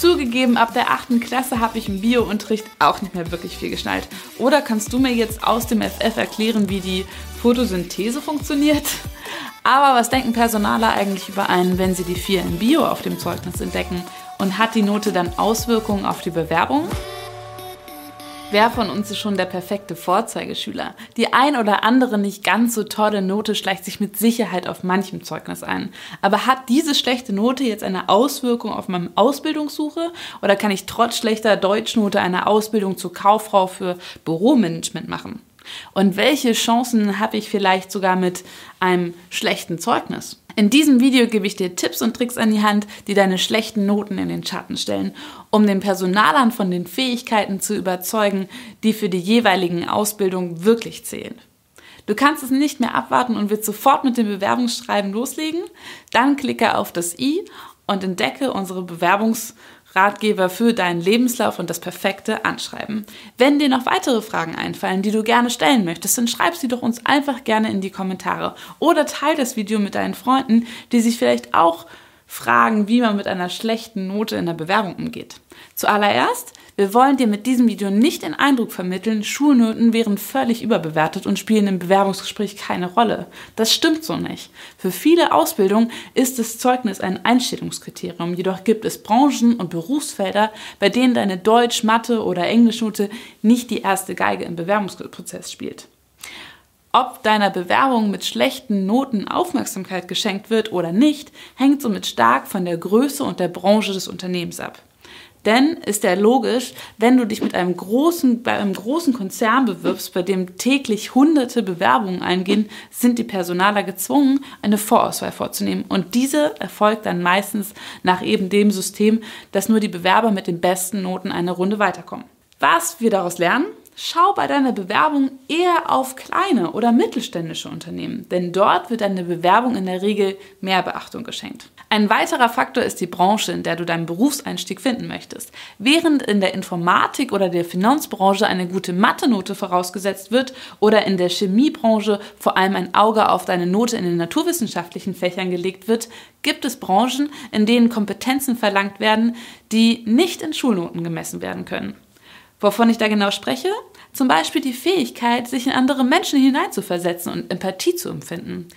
Zugegeben, ab der 8. Klasse habe ich im Biounterricht auch nicht mehr wirklich viel geschnallt. Oder kannst du mir jetzt aus dem FF erklären, wie die Photosynthese funktioniert? Aber was denken Personaler eigentlich über einen, wenn sie die 4 im Bio auf dem Zeugnis entdecken? Und hat die Note dann Auswirkungen auf die Bewerbung? Wer von uns ist schon der perfekte Vorzeigeschüler? Die ein oder andere nicht ganz so tolle Note schleicht sich mit Sicherheit auf manchem Zeugnis ein. Aber hat diese schlechte Note jetzt eine Auswirkung auf meine Ausbildungssuche? Oder kann ich trotz schlechter Deutschnote eine Ausbildung zur Kauffrau für Büromanagement machen? Und welche Chancen habe ich vielleicht sogar mit einem schlechten Zeugnis? In diesem Video gebe ich dir Tipps und Tricks an die Hand, die deine schlechten Noten in den Schatten stellen, um den Personalern von den Fähigkeiten zu überzeugen, die für die jeweiligen Ausbildungen wirklich zählen. Du kannst es nicht mehr abwarten und willst sofort mit dem Bewerbungsschreiben loslegen? Dann klicke auf das i und entdecke unsere Bewerbungs- Ratgeber für deinen Lebenslauf und das perfekte Anschreiben. Wenn dir noch weitere Fragen einfallen, die du gerne stellen möchtest, dann schreib sie doch uns einfach gerne in die Kommentare oder teile das Video mit deinen Freunden, die sich vielleicht auch fragen, wie man mit einer schlechten Note in der Bewerbung umgeht. Zuallererst, wir wollen dir mit diesem Video nicht den Eindruck vermitteln, Schulnoten wären völlig überbewertet und spielen im Bewerbungsgespräch keine Rolle. Das stimmt so nicht. Für viele Ausbildungen ist das Zeugnis ein Einstellungskriterium, jedoch gibt es Branchen und Berufsfelder, bei denen deine Deutsch-, Mathe- oder Englischnote nicht die erste Geige im Bewerbungsprozess spielt. Ob deiner Bewerbung mit schlechten Noten Aufmerksamkeit geschenkt wird oder nicht, hängt somit stark von der Größe und der Branche des Unternehmens ab. Denn ist ja logisch, wenn du dich mit einem großen, bei einem großen Konzern bewirbst, bei dem täglich hunderte Bewerbungen eingehen, sind die Personaler gezwungen, eine Vorauswahl vorzunehmen. Und diese erfolgt dann meistens nach eben dem System, dass nur die Bewerber mit den besten Noten eine Runde weiterkommen. Was wir daraus lernen? Schau bei deiner Bewerbung eher auf kleine oder mittelständische Unternehmen, denn dort wird deine Bewerbung in der Regel mehr Beachtung geschenkt. Ein weiterer Faktor ist die Branche, in der du deinen Berufseinstieg finden möchtest. Während in der Informatik oder der Finanzbranche eine gute Mathe-Note vorausgesetzt wird oder in der Chemiebranche vor allem ein Auge auf deine Note in den naturwissenschaftlichen Fächern gelegt wird, gibt es Branchen, in denen Kompetenzen verlangt werden, die nicht in Schulnoten gemessen werden können. Wovon ich da genau spreche? Zum Beispiel die Fähigkeit, sich in andere Menschen hineinzuversetzen und Empathie zu empfinden.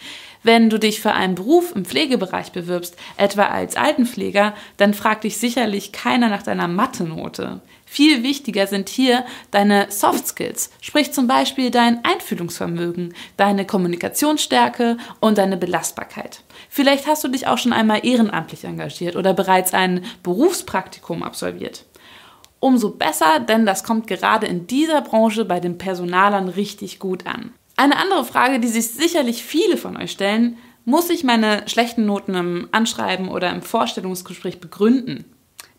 Wenn du dich für einen Beruf im Pflegebereich bewirbst, etwa als Altenpfleger, dann fragt dich sicherlich keiner nach deiner Mathe-Note. Viel wichtiger sind hier deine Soft Skills, sprich zum Beispiel dein Einfühlungsvermögen, deine Kommunikationsstärke und deine Belastbarkeit. Vielleicht hast du dich auch schon einmal ehrenamtlich engagiert oder bereits ein Berufspraktikum absolviert umso besser, denn das kommt gerade in dieser Branche bei den Personalern richtig gut an. Eine andere Frage, die sich sicherlich viele von euch stellen, muss ich meine schlechten Noten im Anschreiben oder im Vorstellungsgespräch begründen?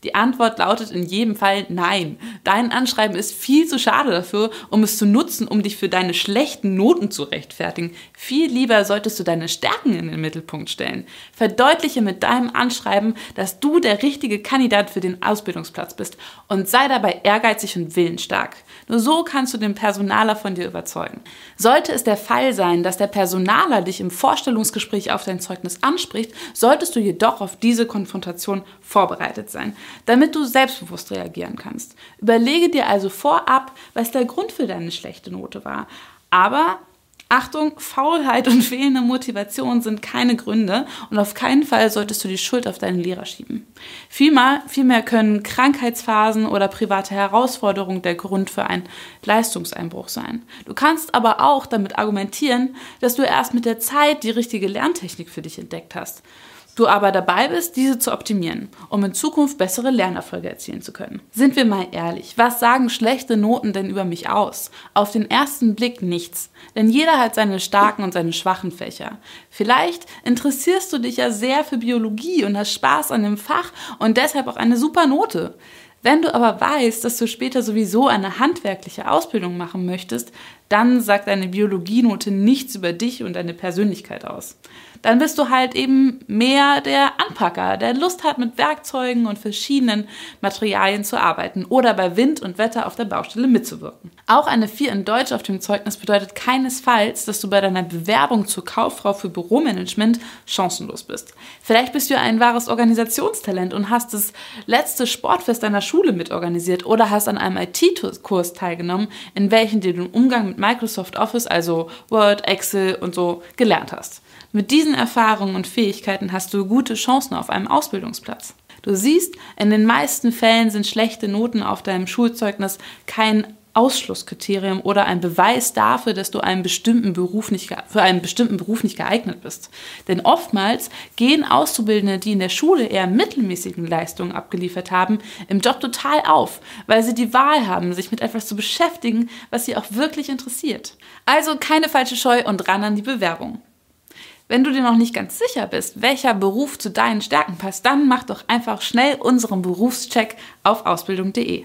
Die Antwort lautet in jedem Fall nein. Dein Anschreiben ist viel zu schade dafür, um es zu nutzen, um dich für deine schlechten Noten zu rechtfertigen. Viel lieber solltest du deine Stärken in den Mittelpunkt stellen. Verdeutliche mit deinem Anschreiben, dass du der richtige Kandidat für den Ausbildungsplatz bist und sei dabei ehrgeizig und willensstark. Nur so kannst du den Personaler von dir überzeugen. Sollte es der Fall sein, dass der Personaler dich im Vorstellungsgespräch auf dein Zeugnis anspricht, solltest du jedoch auf diese Konfrontation vorbereitet sein damit du selbstbewusst reagieren kannst. Überlege dir also vorab, was der Grund für deine schlechte Note war. Aber Achtung, Faulheit und fehlende Motivation sind keine Gründe und auf keinen Fall solltest du die Schuld auf deinen Lehrer schieben. Vielmehr, vielmehr können Krankheitsphasen oder private Herausforderungen der Grund für einen Leistungseinbruch sein. Du kannst aber auch damit argumentieren, dass du erst mit der Zeit die richtige Lerntechnik für dich entdeckt hast du aber dabei bist, diese zu optimieren, um in Zukunft bessere Lernerfolge erzielen zu können. Sind wir mal ehrlich, was sagen schlechte Noten denn über mich aus? Auf den ersten Blick nichts, denn jeder hat seine starken und seine schwachen Fächer. Vielleicht interessierst du dich ja sehr für Biologie und hast Spaß an dem Fach und deshalb auch eine super Note. Wenn du aber weißt, dass du später sowieso eine handwerkliche Ausbildung machen möchtest, dann sagt deine Biologienote nichts über dich und deine Persönlichkeit aus. Dann bist du halt eben mehr der Anpacker, der Lust hat, mit Werkzeugen und verschiedenen Materialien zu arbeiten oder bei Wind und Wetter auf der Baustelle mitzuwirken. Auch eine 4 in Deutsch auf dem Zeugnis bedeutet keinesfalls, dass du bei deiner Bewerbung zur Kauffrau für Büromanagement chancenlos bist. Vielleicht bist du ein wahres Organisationstalent und hast das letzte Sportfest deiner Schule mitorganisiert oder hast an einem IT-Kurs teilgenommen, in welchem du den Umgang mit Microsoft Office, also Word, Excel und so gelernt hast. Mit diesen Erfahrungen und Fähigkeiten hast du gute Chancen auf einem Ausbildungsplatz. Du siehst, in den meisten Fällen sind schlechte Noten auf deinem Schulzeugnis kein Ausschlusskriterium oder ein Beweis dafür, dass du einen bestimmten Beruf nicht, für einen bestimmten Beruf nicht geeignet bist. Denn oftmals gehen Auszubildende, die in der Schule eher mittelmäßigen Leistungen abgeliefert haben, im Job total auf, weil sie die Wahl haben, sich mit etwas zu beschäftigen, was sie auch wirklich interessiert. Also keine falsche Scheu und ran an die Bewerbung. Wenn du dir noch nicht ganz sicher bist, welcher Beruf zu deinen Stärken passt, dann mach doch einfach schnell unseren Berufscheck auf ausbildung.de.